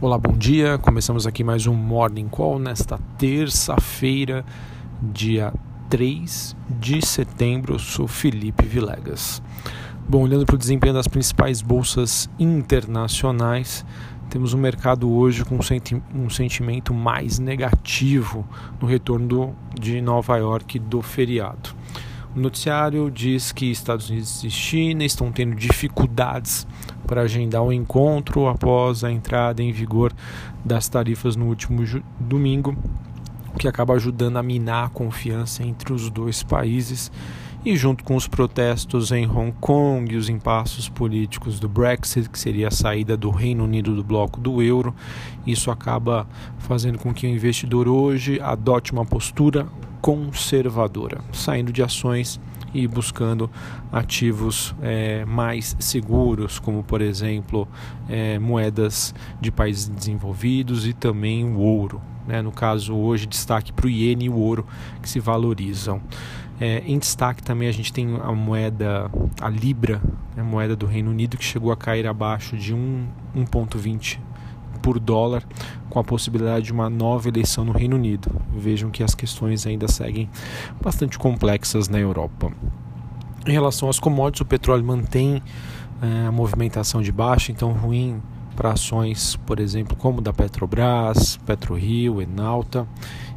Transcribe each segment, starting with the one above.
Olá, bom dia. Começamos aqui mais um Morning Call nesta terça-feira, dia 3 de setembro. Eu sou Felipe Vilegas. Bom, olhando para o desempenho das principais bolsas internacionais, temos um mercado hoje com um sentimento mais negativo no retorno de Nova York do feriado. O noticiário diz que Estados Unidos e China estão tendo dificuldades para agendar o um encontro após a entrada em vigor das tarifas no último domingo, o que acaba ajudando a minar a confiança entre os dois países. E junto com os protestos em Hong Kong e os impassos políticos do Brexit, que seria a saída do Reino Unido do bloco do euro, isso acaba fazendo com que o investidor hoje adote uma postura conservadora, saindo de ações e buscando ativos é, mais seguros, como por exemplo é, moedas de países desenvolvidos e também o ouro. Né? No caso, hoje, destaque para o iene e o ouro que se valorizam. É, em destaque também a gente tem a moeda, a Libra, a moeda do Reino Unido, que chegou a cair abaixo de 1,20 por dólar, com a possibilidade de uma nova eleição no Reino Unido. Vejam que as questões ainda seguem bastante complexas na Europa. Em relação às commodities, o petróleo mantém é, a movimentação de baixa, então ruim para ações, por exemplo, como da Petrobras, PetroRio, Enalta.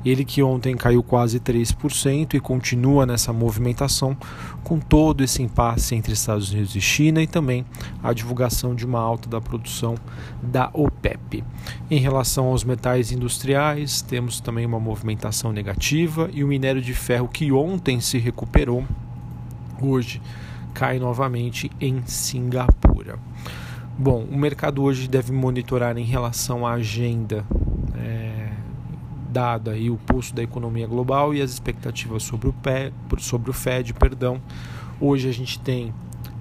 Ele que ontem caiu quase 3% e continua nessa movimentação com todo esse impasse entre Estados Unidos e China e também a divulgação de uma alta da produção da OPEP. Em relação aos metais industriais, temos também uma movimentação negativa e o minério de ferro que ontem se recuperou, hoje cai novamente em Singapura. Bom, o mercado hoje deve monitorar em relação à agenda é, dada aí o pulso da economia global e as expectativas sobre o, PE, sobre o Fed. Perdão. Hoje a gente tem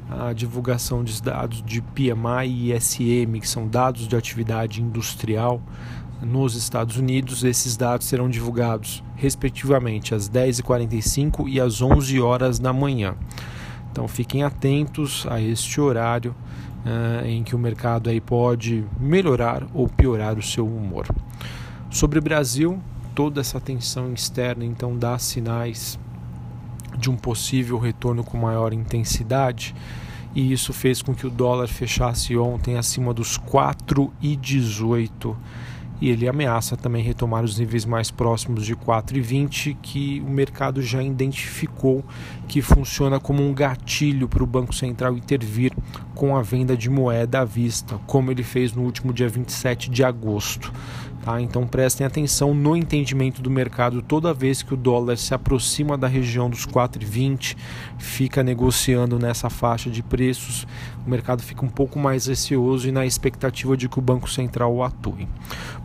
a divulgação dos dados de PMI e ISM, que são dados de atividade industrial nos Estados Unidos. Esses dados serão divulgados respectivamente às 10h45 e às 11 horas da manhã. Então fiquem atentos a este horário uh, em que o mercado aí pode melhorar ou piorar o seu humor. Sobre o Brasil, toda essa tensão externa então dá sinais de um possível retorno com maior intensidade e isso fez com que o dólar fechasse ontem acima dos 4,18 e ele ameaça também retomar os níveis mais próximos de 4,20 que o mercado já identificou que funciona como um gatilho para o Banco Central intervir com a venda de moeda à vista, como ele fez no último dia 27 de agosto. Tá? Então prestem atenção no entendimento do mercado toda vez que o dólar se aproxima da região dos 4,20, fica negociando nessa faixa de preços, o mercado fica um pouco mais receoso e na expectativa de que o Banco Central atue.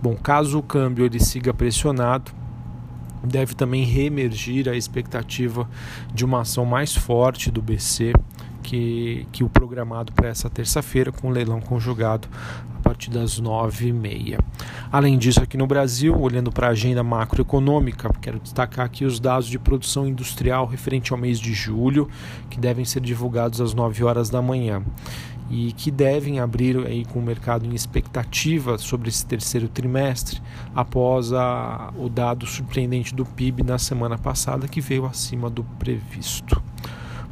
Bom, caso o câmbio ele siga pressionado, deve também reemergir a expectativa de uma ação mais forte do BC que, que o programado para essa terça-feira, com o leilão conjugado partir das nove e meia. Além disso, aqui no Brasil, olhando para a agenda macroeconômica, quero destacar aqui os dados de produção industrial referente ao mês de julho, que devem ser divulgados às 9 horas da manhã e que devem abrir aí com o mercado em expectativa sobre esse terceiro trimestre após a, o dado surpreendente do PIB na semana passada que veio acima do previsto.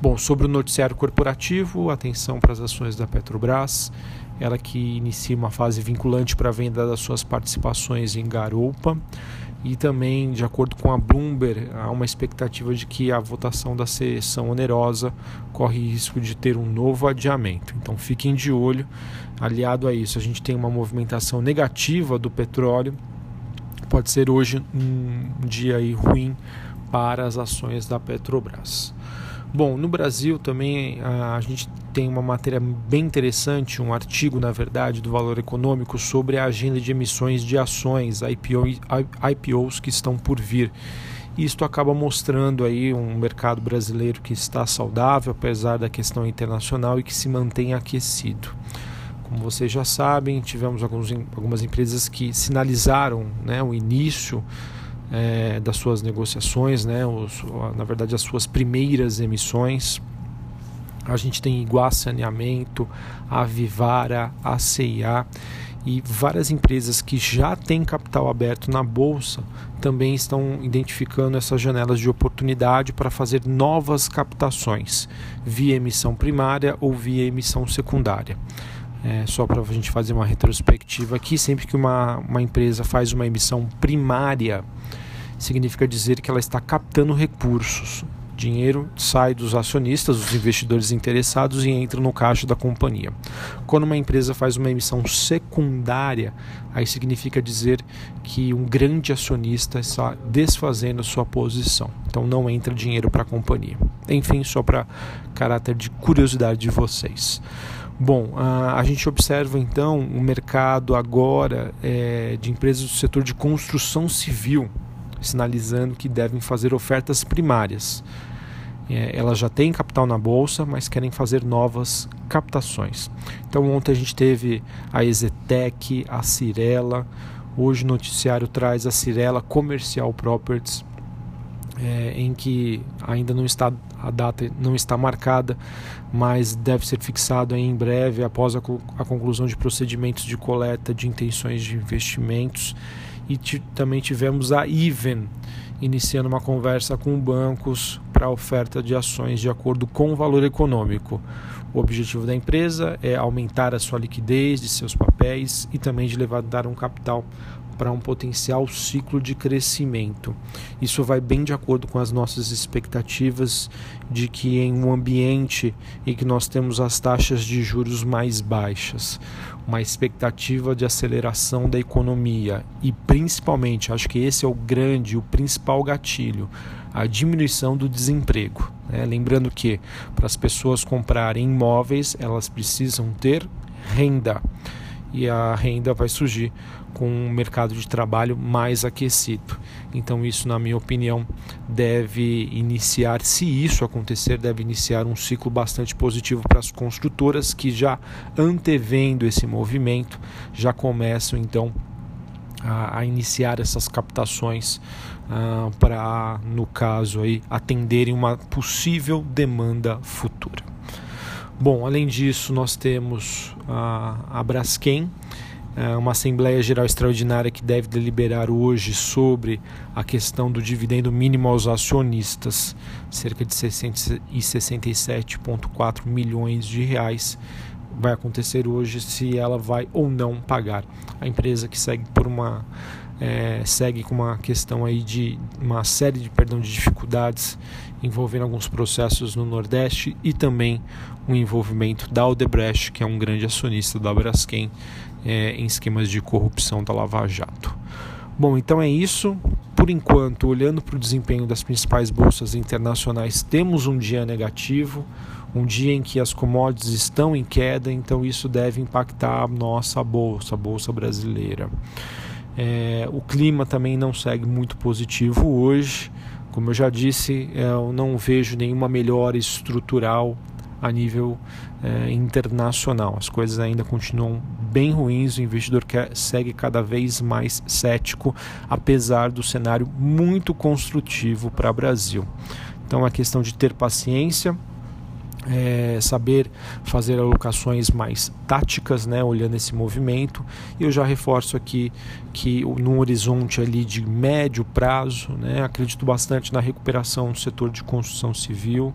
Bom, sobre o noticiário corporativo, atenção para as ações da Petrobras, ela que inicia uma fase vinculante para a venda das suas participações em Garoupa. E também, de acordo com a Bloomberg, há uma expectativa de que a votação da sessão onerosa corre risco de ter um novo adiamento. Então fiquem de olho. Aliado a isso, a gente tem uma movimentação negativa do petróleo. Pode ser hoje um dia aí ruim para as ações da Petrobras. Bom, no Brasil também a, gente tem uma matéria bem interessante, um artigo, na verdade, do Valor Econômico sobre a agenda de emissões de ações, IPO, IPOs que estão por vir. Isto acaba mostrando aí um mercado brasileiro que está saudável, apesar da questão internacional e que se mantém aquecido. Como vocês já sabem, tivemos alguns, algumas empresas que sinalizaram né, o início é, das suas negociações, né, os, na verdade as suas primeiras emissões. A gente tem Iguá Saneamento, a Vivara, a CIA E várias empresas que já têm capital aberto na bolsa também estão identificando essas janelas de oportunidade para fazer novas captações via emissão primária ou via emissão secundária. É, só para a gente fazer uma retrospectiva aqui, sempre que uma, uma empresa faz uma emissão primária, significa dizer que ela está captando recursos. Dinheiro sai dos acionistas, dos investidores interessados e entra no caixa da companhia. Quando uma empresa faz uma emissão secundária, aí significa dizer que um grande acionista está desfazendo sua posição. Então não entra dinheiro para a companhia. Enfim, só para caráter de curiosidade de vocês. Bom, a, a gente observa então o mercado agora é, de empresas do setor de construção civil, sinalizando que devem fazer ofertas primárias. É, elas já têm capital na bolsa, mas querem fazer novas captações. Então ontem a gente teve a Exetec, a Cirela, hoje o noticiário traz a Cirela Comercial Properties, é, em que ainda não está a data não está marcada, mas deve ser fixado em breve após a, a conclusão de procedimentos de coleta de intenções de investimentos e também tivemos a Even iniciando uma conversa com bancos para a oferta de ações de acordo com o valor econômico. O objetivo da empresa é aumentar a sua liquidez de seus papéis e também de levantar um capital para um potencial ciclo de crescimento. Isso vai bem de acordo com as nossas expectativas de que em um ambiente em que nós temos as taxas de juros mais baixas, uma expectativa de aceleração da economia e principalmente, acho que esse é o grande, o principal gatilho, a diminuição do desemprego. Né? Lembrando que para as pessoas comprarem imóveis, elas precisam ter renda e a renda vai surgir com um mercado de trabalho mais aquecido. Então, isso, na minha opinião, deve iniciar, se isso acontecer, deve iniciar um ciclo bastante positivo para as construtoras que já antevendo esse movimento já começam então a, a iniciar essas captações uh, para, no caso aí, atenderem uma possível demanda futura. Bom, além disso, nós temos a, a Braskem, é, uma Assembleia Geral Extraordinária que deve deliberar hoje sobre a questão do dividendo mínimo aos acionistas, cerca de 667,4 milhões de reais. Vai acontecer hoje se ela vai ou não pagar. A empresa que segue por uma é, segue com uma questão aí de uma série de perdão de dificuldades envolvendo alguns processos no Nordeste e também o envolvimento da Odebrecht, que é um grande acionista da Braskem, é, em esquemas de corrupção da Lava Jato. Bom, então é isso. Por enquanto, olhando para o desempenho das principais bolsas internacionais, temos um dia negativo, um dia em que as commodities estão em queda, então isso deve impactar a nossa bolsa, a bolsa brasileira. É, o clima também não segue muito positivo hoje. Como eu já disse, é, eu não vejo nenhuma melhora estrutural a nível é, internacional. As coisas ainda continuam bem ruins, o investidor quer, segue cada vez mais cético, apesar do cenário muito construtivo para o Brasil. Então, é questão de ter paciência é, saber fazer alocações mais táticas, né, olhando esse movimento. E eu já reforço aqui que no horizonte ali de médio prazo, né, acredito bastante na recuperação do setor de construção civil,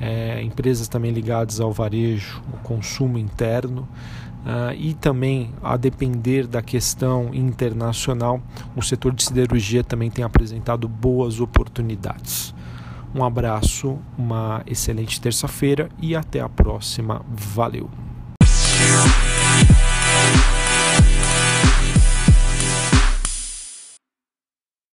é, empresas também ligadas ao varejo, ao consumo interno. Uh, e também a depender da questão internacional, o setor de siderurgia também tem apresentado boas oportunidades. Um abraço, uma excelente terça-feira e até a próxima. Valeu!